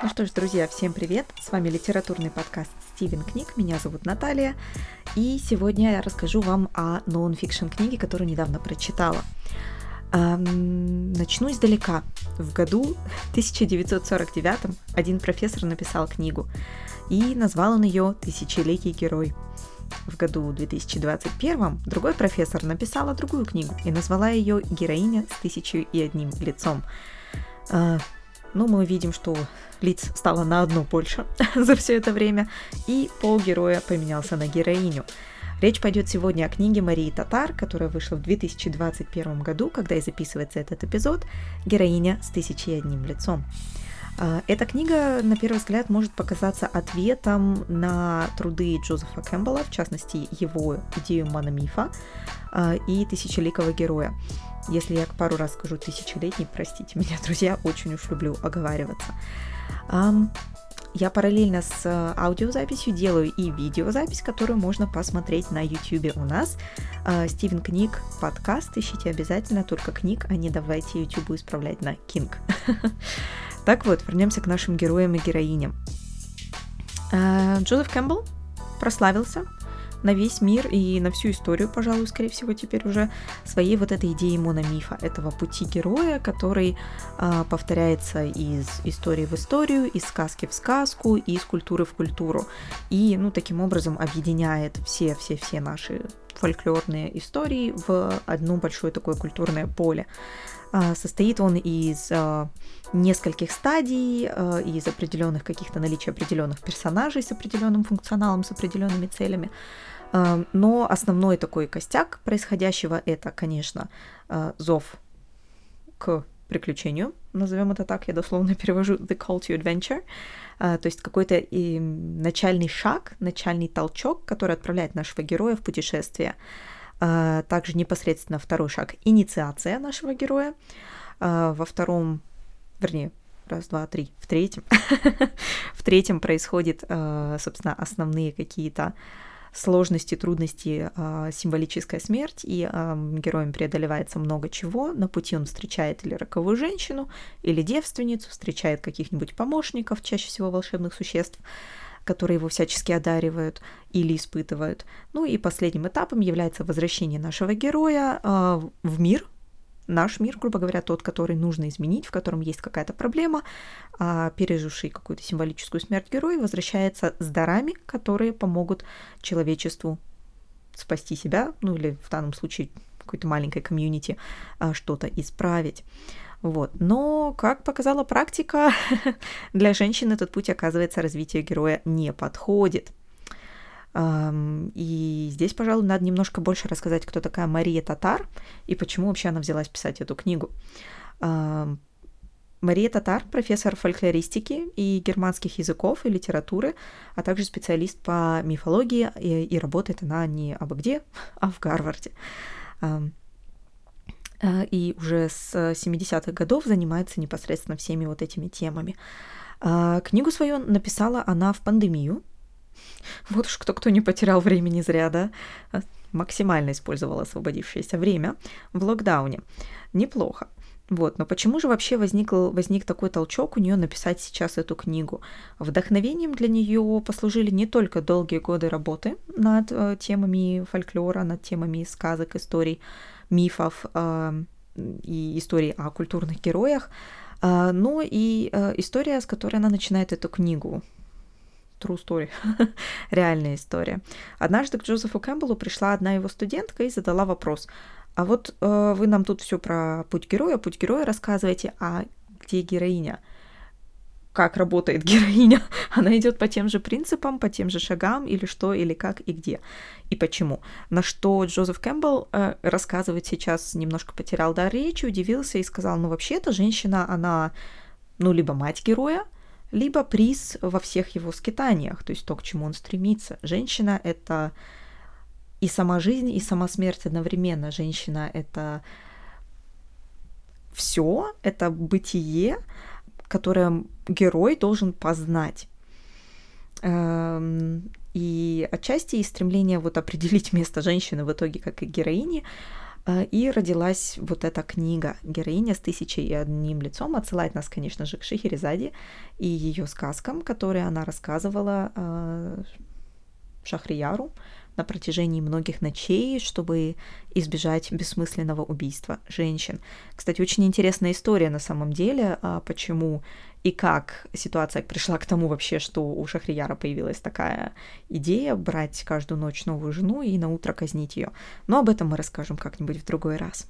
Ну что ж, друзья, всем привет! С вами литературный подкаст Стивен Книг. Меня зовут Наталья. И сегодня я расскажу вам о нон-фикшн книге, которую недавно прочитала. Начну издалека. В году 1949 один профессор написал книгу, и назвал он ее «Тысячеликий герой». В году 2021 другой профессор написала другую книгу и назвала ее «Героиня с тысячей и одним лицом». Ну, мы видим, что лиц стало на одно больше за все это время, и пол героя поменялся на героиню. Речь пойдет сегодня о книге Марии Татар, которая вышла в 2021 году, когда и записывается этот эпизод, «Героиня с тысячей одним лицом». А, эта книга, на первый взгляд, может показаться ответом на труды Джозефа Кэмпбелла, в частности, его идею мономифа а, и тысячеликого героя. Если я пару раз скажу тысячелетний, простите меня, друзья, очень уж люблю оговариваться. Я параллельно с э, аудиозаписью делаю и видеозапись, которую можно посмотреть на YouTube у нас. А, Стивен Книг подкаст, ищите обязательно только книг, а не давайте YouTube исправлять на Кинг. Так вот, вернемся к нашим героям и героиням. А, Джозеф Кэмпбелл прославился на весь мир и на всю историю, пожалуй, скорее всего, теперь уже своей вот этой идеей мономифа, этого пути героя, который э, повторяется из истории в историю, из сказки в сказку, из культуры в культуру. И, ну, таким образом объединяет все-все-все наши фольклорные истории в одно большое такое культурное поле. А, состоит он из а, нескольких стадий, из определенных каких-то наличия определенных персонажей с определенным функционалом, с определенными целями. Но основной такой костяк происходящего это, конечно, зов к приключению, назовем это так, я дословно перевожу The Call to Adventure, то есть какой-то начальный шаг, начальный толчок, который отправляет нашего героя в путешествие. Также непосредственно второй шаг — инициация нашего героя. Во втором, вернее, раз, два, три, в третьем, в третьем происходит, собственно, основные какие-то сложности, трудности, э, символическая смерть, и э, героем преодолевается много чего. На пути он встречает или роковую женщину, или девственницу, встречает каких-нибудь помощников, чаще всего волшебных существ, которые его всячески одаривают или испытывают. Ну и последним этапом является возвращение нашего героя э, в мир, наш мир, грубо говоря, тот, который нужно изменить, в котором есть какая-то проблема, а переживший какую-то символическую смерть герой возвращается с дарами, которые помогут человечеству спасти себя, ну или в данном случае какой-то маленькой комьюнити а, что-то исправить. Вот. Но, как показала практика, для женщин этот путь, оказывается, развитие героя не подходит. И здесь, пожалуй, надо немножко больше рассказать, кто такая Мария Татар и почему вообще она взялась писать эту книгу. Мария Татар – профессор фольклористики и германских языков и литературы, а также специалист по мифологии, и, и работает она не абы где, а в Гарварде. Э, и уже с 70-х годов занимается непосредственно всеми вот этими темами. А, книгу свою написала она в пандемию, вот уж кто-кто не потерял времени зря, да? Максимально использовал освободившееся время в локдауне. Неплохо. Вот, но почему же вообще возник, возник такой толчок у нее написать сейчас эту книгу? Вдохновением для нее послужили не только долгие годы работы над э, темами фольклора, над темами сказок, историй, мифов э, и историй о культурных героях, э, но и э, история, с которой она начинает эту книгу true story, реальная история. Однажды к Джозефу Кэмпбеллу пришла одна его студентка и задала вопрос. А вот э, вы нам тут все про путь героя, путь героя рассказываете, а где героиня? Как работает героиня? Она идет по тем же принципам, по тем же шагам, или что, или как, и где, и почему. На что Джозеф Кэмпбелл э, рассказывает сейчас, немножко потерял дар речи, удивился и сказал, ну вообще-то женщина, она, ну, либо мать героя, либо приз во всех его скитаниях, то есть то, к чему он стремится. Женщина — это и сама жизнь, и сама смерть одновременно. Женщина — это все, это бытие, которое герой должен познать. Эм, и отчасти и стремление вот определить место женщины в итоге как и героини и родилась вот эта книга «Героиня с тысячей и одним лицом». Отсылает нас, конечно же, к Шахерезаде и ее сказкам, которые она рассказывала э, Шахрияру на протяжении многих ночей, чтобы избежать бессмысленного убийства женщин. Кстати, очень интересная история на самом деле, а почему и как ситуация пришла к тому вообще, что у Шахрияра появилась такая идея брать каждую ночь новую жену и на утро казнить ее. Но об этом мы расскажем как-нибудь в другой раз.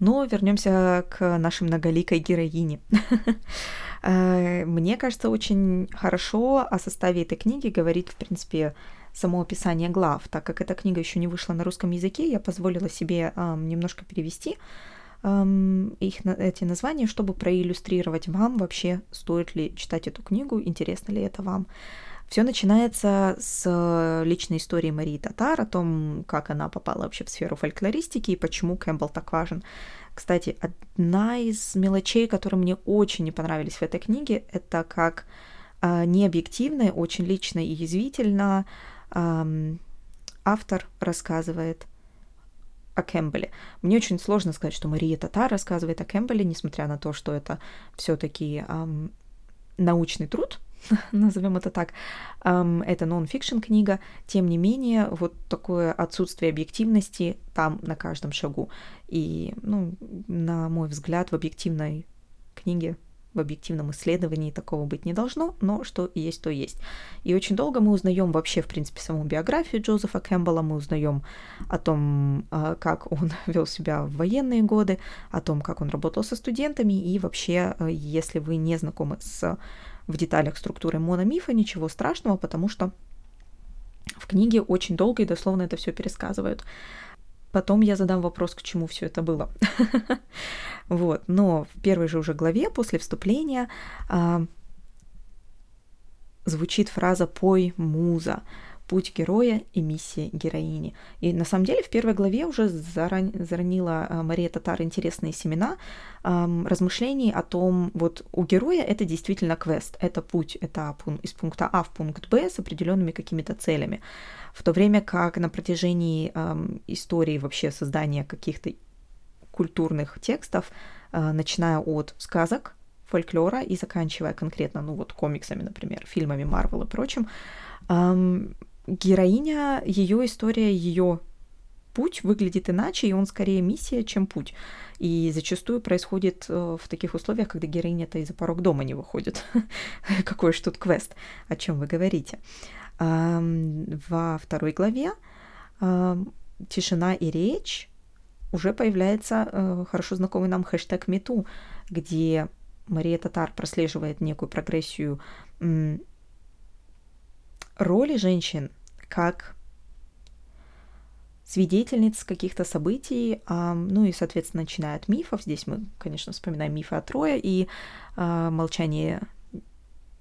Но вернемся к нашей многоликой героине. Э, мне кажется, очень хорошо о составе этой книги говорит, в принципе, само описание глав. Так как эта книга еще не вышла на русском языке, я позволила себе немножко перевести их, эти названия, чтобы проиллюстрировать вам вообще, стоит ли читать эту книгу, интересно ли это вам. Все начинается с личной истории Марии Татар, о том, как она попала вообще в сферу фольклористики и почему Кэмпбелл так важен. Кстати, одна из мелочей, которые мне очень не понравились в этой книге, это как э, необъективно, очень лично и язвительно э, автор рассказывает о Кэмпбелле. Мне очень сложно сказать, что Мария Татар рассказывает о Кэмпбелле, несмотря на то, что это все-таки эм, научный труд, назовем это так. Эм, это нон-фикшн книга. Тем не менее, вот такое отсутствие объективности там на каждом шагу. И, ну, на мой взгляд, в объективной книге в объективном исследовании такого быть не должно, но что есть, то есть. И очень долго мы узнаем вообще, в принципе, саму биографию Джозефа Кэмпбелла, мы узнаем о том, а, как он вел себя в военные годы, о том, как он работал со студентами, и вообще, э, если вы не знакомы с в деталях структуры мономифа, ничего страшного, потому что в книге очень долго и дословно это все пересказывают. Потом я задам вопрос, к чему все это было. вот, но в первой же уже главе, после вступления, а, звучит фраза «пой, муза», путь героя и миссия героини. И на самом деле в первой главе уже заран... заронила а, Мария Татар интересные семена эм, размышлений о том, вот у героя это действительно квест, это путь, это из пункта А в пункт Б с определенными какими-то целями в то время как на протяжении эм, истории вообще создания каких-то культурных текстов, э, начиная от сказок, фольклора и заканчивая конкретно, ну вот комиксами, например, фильмами Марвел и прочим, эм, героиня, ее история, ее путь выглядит иначе, и он скорее миссия, чем путь. И зачастую происходит э, в таких условиях, когда героиня-то и за порог дома не выходит. Какой же тут квест, о чем вы говорите во второй главе «Тишина и речь» уже появляется э, хорошо знакомый нам хэштег #мету, где Мария Татар прослеживает некую прогрессию роли женщин как свидетельниц каких-то событий, ну и, соответственно, начиная от мифов. Здесь мы, конечно, вспоминаем мифы о Трое и а, молчание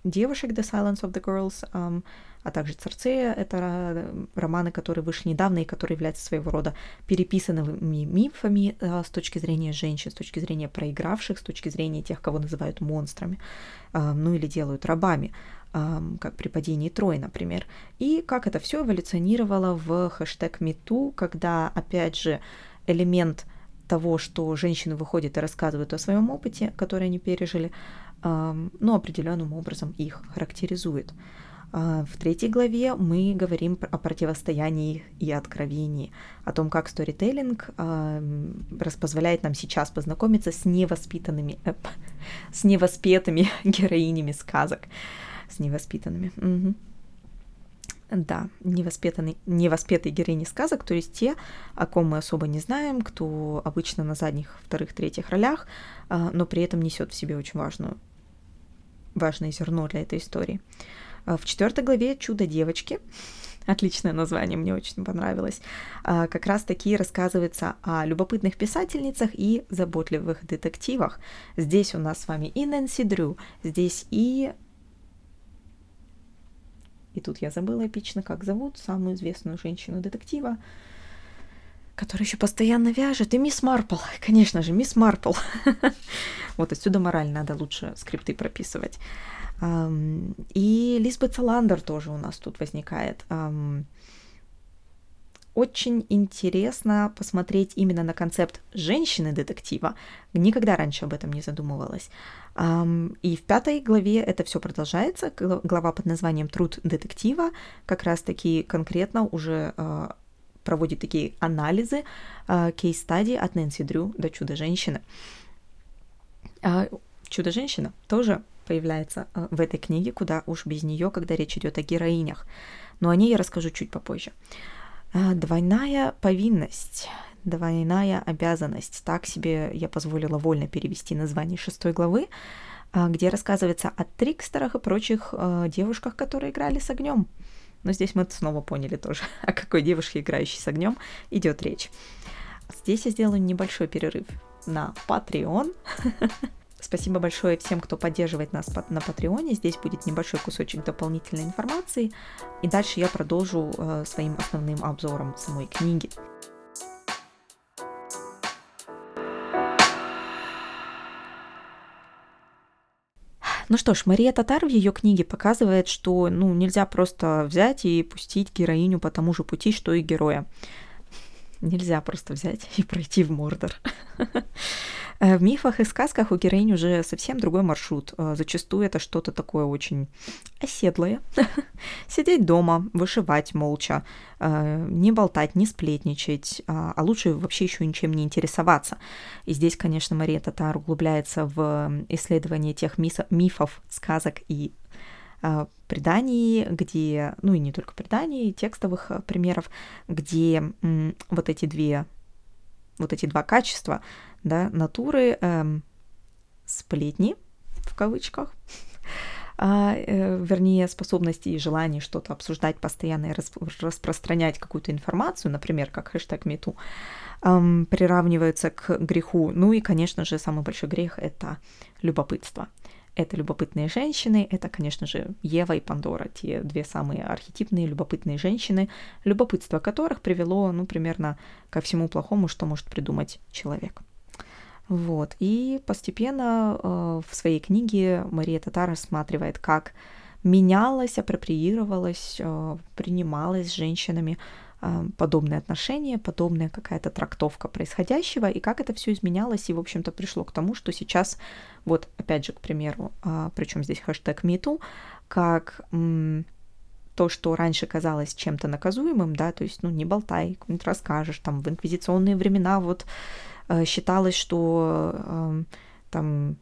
девушек The Silence of the Girls, um, а также Церцея. Это романы, которые вышли недавно и которые являются своего рода переписанными мифами с точки зрения женщин, с точки зрения проигравших, с точки зрения тех, кого называют монстрами, ну или делают рабами, как при падении Трои, например. И как это все эволюционировало в хэштег #MeToo, когда, опять же, элемент того, что женщины выходят и рассказывают о своем опыте, который они пережили, ну, определенным образом их характеризует. А, в третьей главе мы говорим о противостоянии и откровении, о том, как сторителлинг позволяет нам сейчас познакомиться с невоспитанными, э, с невоспетыми героинями сказок, с невоспитанными. Угу. Да, невоспетанный, невоспетые героини сказок, то есть те, о ком мы особо не знаем, кто обычно на задних, вторых, третьих ролях, а, но при этом несет в себе очень важную важное зерно для этой истории. А, в четвертой главе «Чудо девочки», отличное название, мне очень понравилось, а, как раз таки рассказывается о любопытных писательницах и заботливых детективах. Здесь у нас с вами и Нэнси Дрю, здесь и... И тут я забыла эпично, как зовут самую известную женщину детектива, которая еще постоянно вяжет. И мисс Марпл, конечно же, мисс Марпл. вот отсюда мораль, надо лучше скрипты прописывать. И Лизбет Саландер тоже у нас тут возникает. очень интересно посмотреть именно на концепт женщины-детектива. Никогда раньше об этом не задумывалась. И в пятой главе это все продолжается. Глава под названием «Труд детектива» как раз-таки конкретно уже а, проводит такие анализы а, кейс-стадии от Нэнси Дрю до «Чудо-женщины». А, «Чудо-женщина» тоже появляется в этой книге, куда уж без нее, когда речь идет о героинях. Но о ней я расскажу чуть попозже. Двойная повинность двойная обязанность. Так себе я позволила вольно перевести название шестой главы, а, где рассказывается о трикстерах и прочих а, девушках, которые играли с огнем. Но здесь мы снова поняли тоже, о какой девушке, играющей с огнем, идет речь. Здесь я сделаю небольшой перерыв на Patreon. Спасибо большое всем, кто поддерживает нас на Патреоне. Здесь будет небольшой кусочек дополнительной информации. И дальше я продолжу э, своим основным обзором самой книги. Ну что ж, Мария Татар в ее книге показывает, что ну, нельзя просто взять и пустить героиню по тому же пути, что и героя. Нельзя просто взять и пройти в Мордор. Э, в мифах и сказках у героинь уже совсем другой маршрут. Э, зачастую это что-то такое очень оседлое. Сидеть дома, вышивать молча, э, не болтать, не сплетничать, а, а лучше вообще еще ничем не интересоваться. И здесь, конечно, Мария Татар углубляется в исследование тех мифов, сказок и преданий, где, ну и не только преданий, текстовых примеров, где вот эти две, вот эти два качества да, натуры эм, сплетни, в кавычках, а, э, вернее, способности и желание что-то обсуждать постоянно и рас, распространять какую-то информацию, например, как хэштег МИТУ, эм, приравниваются к греху. Ну и, конечно же, самый большой грех — это любопытство. Это любопытные женщины, это, конечно же, Ева и Пандора, те две самые архетипные любопытные женщины, любопытство которых привело, ну, примерно ко всему плохому, что может придумать человек. Вот. И постепенно э, в своей книге Мария Татар рассматривает, как менялось, апроприировалось, э, принималось женщинами подобные отношения, подобная какая-то трактовка происходящего, и как это все изменялось, и, в общем-то, пришло к тому, что сейчас, вот, опять же, к примеру, э, причем здесь хэштег MeToo, как то, что раньше казалось чем-то наказуемым, да, то есть, ну, не болтай, не расскажешь, там, в инквизиционные времена вот Э, считалось, что эм, там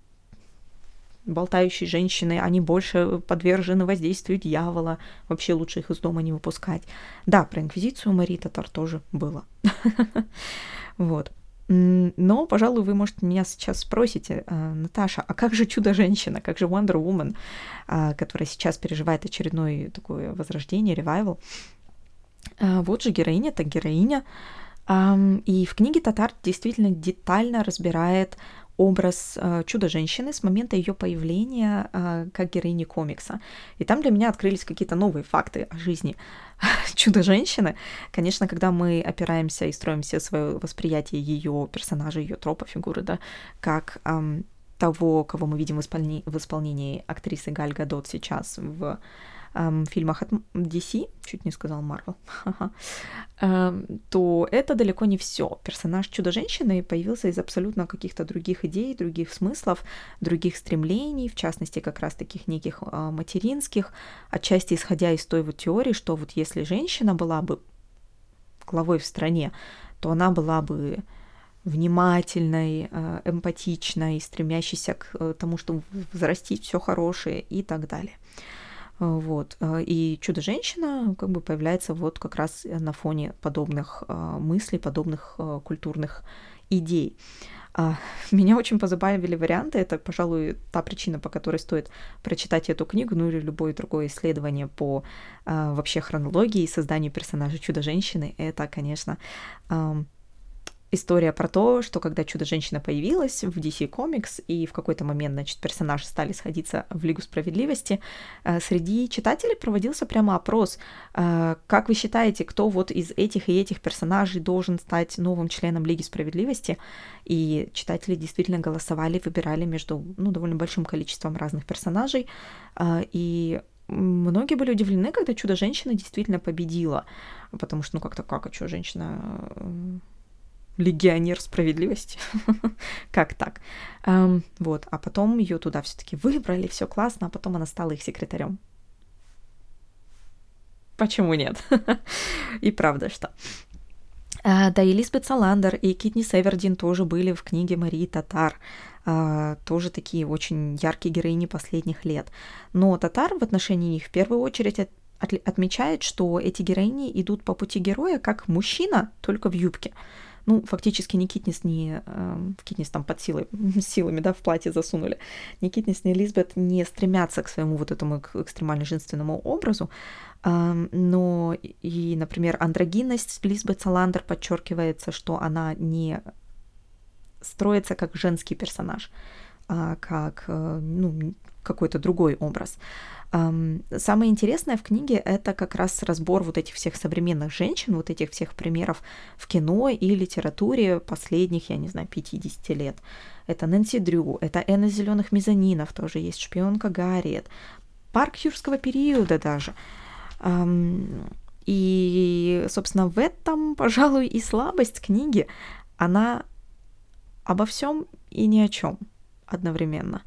болтающие женщины, они больше подвержены воздействию дьявола, вообще лучше их из дома не выпускать. Да, про инквизицию Марии Татар тоже было. Вот. Но, пожалуй, вы, может, меня сейчас спросите, э, Наташа, а как же Чудо-женщина, как же Wonder Woman, э, которая сейчас переживает очередное такое возрождение, ревайвал? Вот же героиня, так героиня, и в книге Татар действительно детально разбирает образ э, чудо-женщины с момента ее появления э, как героини комикса. И там для меня открылись какие-то новые факты о жизни чудо-женщины. Конечно, когда мы опираемся и строим все свое восприятие ее персонажа, ее тропа, фигуры, да, как того, кого мы видим в, исполни- в исполнении актрисы Галь Гадот сейчас в эм, фильмах от DC, чуть не сказал Марвел, эм, то это далеко не все. Персонаж Чудо-женщины появился из абсолютно каких-то других идей, других смыслов, других стремлений, в частности, как раз таких неких э, материнских, отчасти исходя из той вот теории, что вот если женщина была бы главой в стране, то она была бы внимательной, э, эмпатичной, стремящейся к э, тому, чтобы взрастить все хорошее и так далее. Вот. Э, и «Чудо-женщина» как бы появляется вот как раз на фоне подобных э, мыслей, подобных э, культурных идей. А, меня очень позабавили варианты. Это, пожалуй, та причина, по которой стоит прочитать эту книгу, ну или любое другое исследование по вообще хронологии и созданию персонажа Чудо-женщины. Это, конечно, история про то, что когда Чудо-женщина появилась в DC Comics, и в какой-то момент, значит, персонажи стали сходиться в Лигу Справедливости, э, среди читателей проводился прямо опрос, э, как вы считаете, кто вот из этих и этих персонажей должен стать новым членом Лиги Справедливости? И читатели действительно голосовали, выбирали между, ну, довольно большим количеством разных персонажей, э, и многие были удивлены, когда чудо-женщина действительно победила. Потому что, ну как-то, как, а что, женщина легионер справедливости. как так? Um, вот, а потом ее туда все-таки выбрали, все классно, а потом она стала их секретарем. Почему нет? и правда, что. Uh, да, и Лизбет Саландер и Китни Севердин тоже были в книге Марии Татар. Uh, тоже такие очень яркие героини последних лет. Но Татар в отношении них в первую очередь от, отмечает, что эти героини идут по пути героя как мужчина, только в юбке ну, фактически ни Китнис, ни э, там под силой, силами, да, в платье засунули, ни Китнис, ни Лизбет не стремятся к своему вот этому экстремально женственному образу, э, но и, например, андрогинность Лизбет Саландер подчеркивается, что она не строится как женский персонаж, а как, э, ну, какой-то другой образ. Самое интересное в книге это как раз разбор вот этих всех современных женщин, вот этих всех примеров в кино и литературе последних, я не знаю, 50 лет. Это Нэнси Дрю, это Энна Зеленых Мезонинов, тоже есть шпионка Гарриет, парк юрского периода даже. И, собственно, в этом, пожалуй, и слабость книги. Она обо всем и ни о чем одновременно.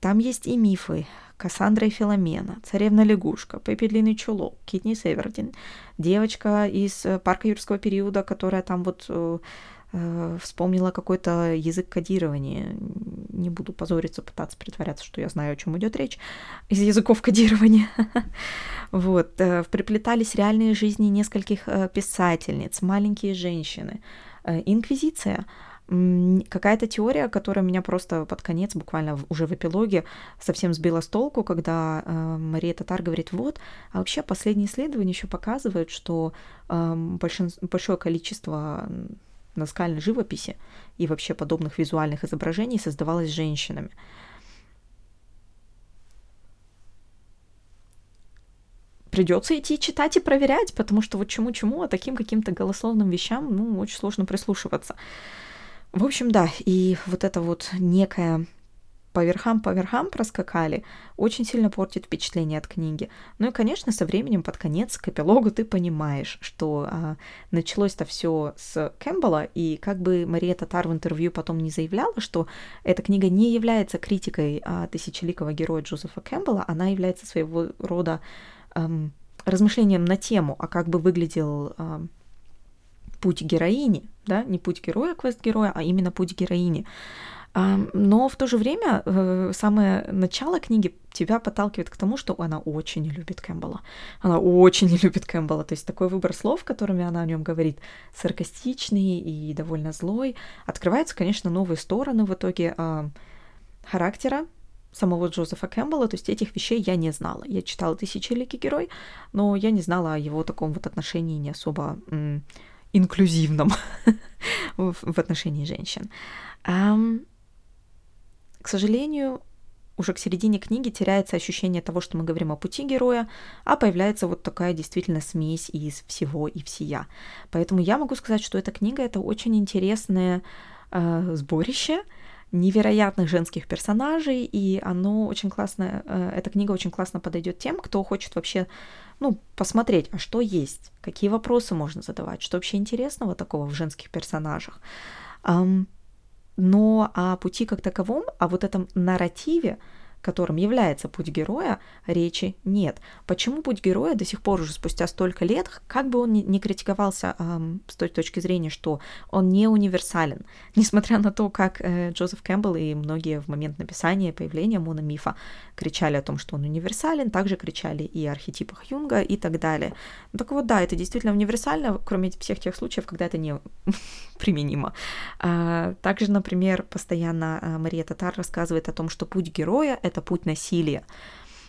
Там есть и мифы, Кассандра и Филомена, Царевна-лягушка, Пеппи Длинный Чулок, Китни Севердин, девочка из э, парка юрского периода, которая там вот э, э, вспомнила какой-то язык кодирования. Не буду позориться, пытаться притворяться, что я знаю, о чем идет речь из языков кодирования. вот. Приплетались реальные жизни нескольких писательниц, маленькие женщины. Инквизиция — какая-то теория, которая меня просто под конец, буквально уже в эпилоге, совсем сбила с толку, когда э, Мария Татар говорит, вот, а вообще последние исследования еще показывают, что э, большин... большое количество наскальной живописи и вообще подобных визуальных изображений создавалось женщинами. придется идти читать и проверять, потому что вот чему-чему, а таким каким-то голословным вещам, ну, очень сложно прислушиваться. В общем, да, и вот это вот некое по верхам, по верхам проскакали, очень сильно портит впечатление от книги. Ну и, конечно, со временем под конец к эпилогу ты понимаешь, что а, началось-то все с Кэмпбелла, и как бы Мария Татар в интервью потом не заявляла, что эта книга не является критикой а, тысячеликого героя Джозефа Кэмпбелла, она является своего рода эм, размышлением на тему, а как бы выглядел эм, путь героини, да, не путь героя, квест героя, а именно путь героини. Но в то же время э, самое начало книги тебя подталкивает к тому, что она очень любит Кэмпбелла. Она очень любит Кэмпбелла. То есть такой выбор слов, которыми она о нем говорит, саркастичный и довольно злой. Открываются, конечно, новые стороны в итоге характера самого Джозефа Кэмпбелла, то есть этих вещей я не знала. Я читала «Тысячеликий герой», но я не знала о его таком вот отношении не особо инклюзивном в отношении женщин. К сожалению, уже к середине книги теряется ощущение того, что мы говорим о пути героя, а появляется вот такая действительно смесь из всего и всея. Поэтому я могу сказать, что эта книга это очень интересное э, сборище невероятных женских персонажей, и оно очень классно, э, эта книга очень классно подойдет тем, кто хочет вообще ну, посмотреть, а что есть, какие вопросы можно задавать, что вообще интересного такого в женских персонажах. Но о пути как таковом, о вот этом нарративе, которым является путь героя, речи нет. Почему путь героя до сих пор уже спустя столько лет, как бы он ни, критиковался эм, с той точки зрения, что он не универсален, несмотря на то, как э, Джозеф Кэмпбелл и многие в момент написания появления мономифа кричали о том, что он универсален, также кричали и о архетипах Юнга и так далее. Так вот, да, это действительно универсально, кроме всех тех случаев, когда это не применимо. А, также, например, постоянно а, Мария Татар рассказывает о том, что путь героя — это путь насилия,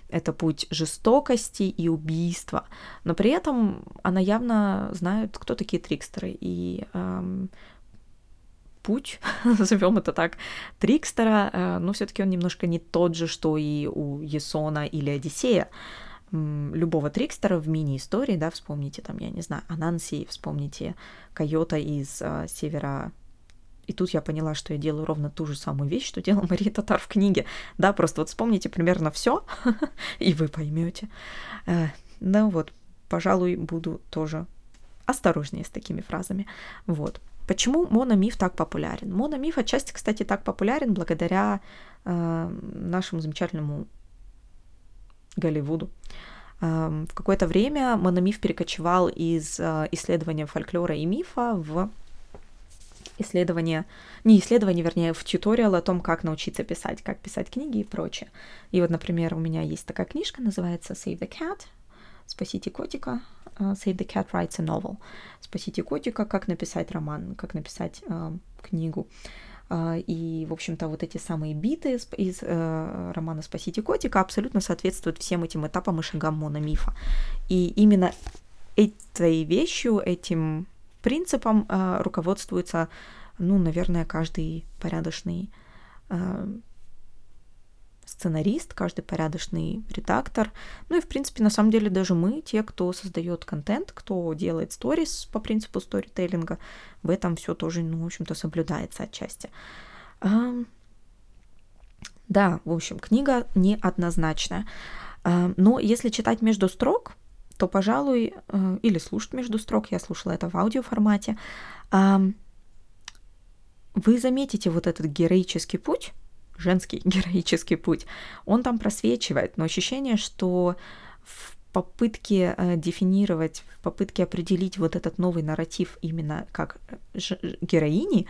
это путь жестокости и убийства, но при этом она явно знает, кто такие трикстеры, и эм, путь, назовем это так, Трикстера, э, но все-таки он немножко не тот же, что и у Есона или Одиссея любого Трикстера в мини-истории, да, вспомните там, я не знаю, Ананси, вспомните Койота из э, Севера И тут я поняла, что я делаю ровно ту же самую вещь, что делала Мария Татар в книге. Да, просто вот вспомните примерно все, и вы поймете. Э, ну вот, пожалуй, буду тоже осторожнее с такими фразами. Вот. Почему мономиф так популярен? Мономиф отчасти, кстати, так популярен благодаря э, нашему замечательному Голливуду. Э, в какое-то время мономиф перекочевал из э, исследования фольклора и мифа в исследование, не исследование, вернее, в тьюториал о том, как научиться писать, как писать книги и прочее. И вот, например, у меня есть такая книжка, называется Save the Cat, Спасите котика, uh, Save the Cat Writes a Novel. Спасите котика, как написать роман, как написать uh, книгу. Uh, и, в общем-то, вот эти самые биты из, uh, романа «Спасите котика» абсолютно соответствуют всем этим этапам и шагам мономифа. И именно этой вещью, этим принципом э, руководствуется, ну, наверное, каждый порядочный э, сценарист, каждый порядочный редактор. Ну и, в принципе, на самом деле даже мы, те, кто создает контент, кто делает сторис по принципу сторителлинга, в этом все тоже, ну, в общем-то, соблюдается отчасти. Да, в общем, книга неоднозначная. Но если читать между строк, то, пожалуй, э, или слушать между строк, я слушала это в аудиоформате, вы заметите вот этот героический путь, женский героический путь, он там просвечивает, но ощущение, что в попытке э, дефинировать, в попытке определить вот этот новый нарратив именно как героини,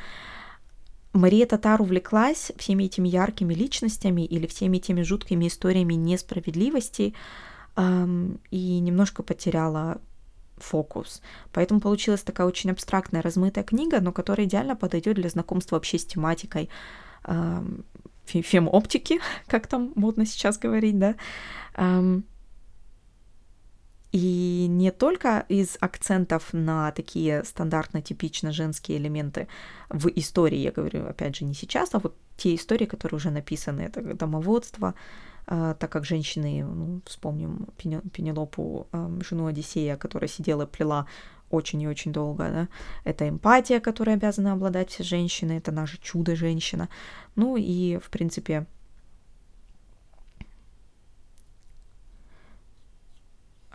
Мария Татар увлеклась всеми этими яркими личностями или всеми этими жуткими историями несправедливости, и немножко потеряла фокус. Поэтому получилась такая очень абстрактная, размытая книга, но которая идеально подойдет для знакомства вообще с тематикой фем-оптики, как там модно сейчас говорить, да. И не только из акцентов на такие стандартно типично женские элементы в истории, я говорю, опять же, не сейчас, а вот те истории, которые уже написаны, это домоводство, а, так как женщины, ну, вспомним Пенелопу, жену Одиссея, которая сидела и плела очень и очень долго, да, это эмпатия, которой обязаны обладать все женщины, это наше чудо-женщина, ну и, в принципе,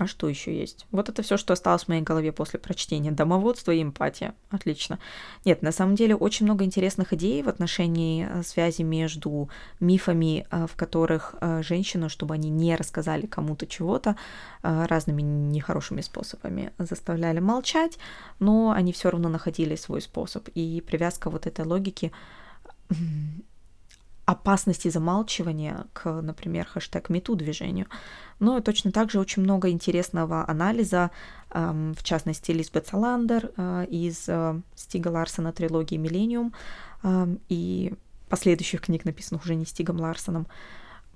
А что еще есть? Вот это все, что осталось в моей голове после прочтения. Домоводство и эмпатия. Отлично. Нет, на самом деле очень много интересных идей в отношении э, связи между мифами, э, в которых э, женщину, чтобы они не рассказали кому-то чего-то, разными нехорошими способами заставляли молчать, но они все равно находили свой способ. И привязка вот этой логики опасности замалчивания к, например, хэштег МИТУ движению. Но точно так же очень много интересного анализа, в частности, Лизбет Саландер э, из э, Стига Ларсона трилогии «Миллениум» и последующих книг, написанных уже не Стигом Ларсоном.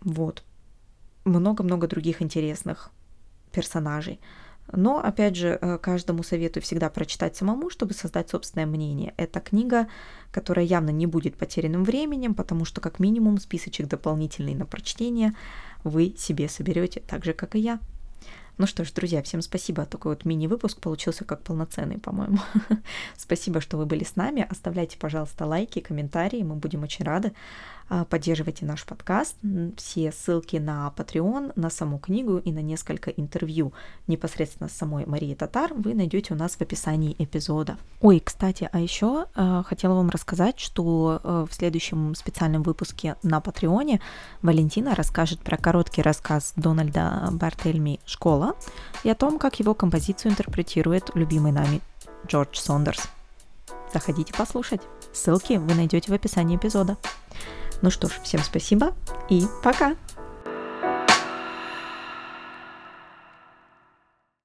Вот. Много-много других интересных персонажей. Но, опять же, э, каждому советую всегда прочитать самому, чтобы создать собственное мнение. Это книга, которая явно не будет потерянным временем, потому что как минимум списочек дополнительный на прочтение вы себе соберете, так же, как и я. Ну что ж, друзья, всем спасибо. Такой вот мини-выпуск получился как полноценный, по-моему. спасибо, что вы были с нами. Оставляйте, пожалуйста, лайки, комментарии. Мы будем очень рады. А, поддерживайте наш подкаст. Все ссылки на Patreon, на саму книгу и на несколько интервью непосредственно с самой Марией Татар вы найдете у нас в описании эпизода. Ой, кстати, а еще э, хотела вам рассказать, что э, в следующем специальном выпуске на Патреоне Валентина расскажет про короткий рассказ Дональда Бартельми «Школа» и о том, как его композицию интерпретирует любимый нами Джордж Сондерс. Заходите послушать. Ссылки вы найдете в описании эпизода. Ну что ж, всем спасибо и пока!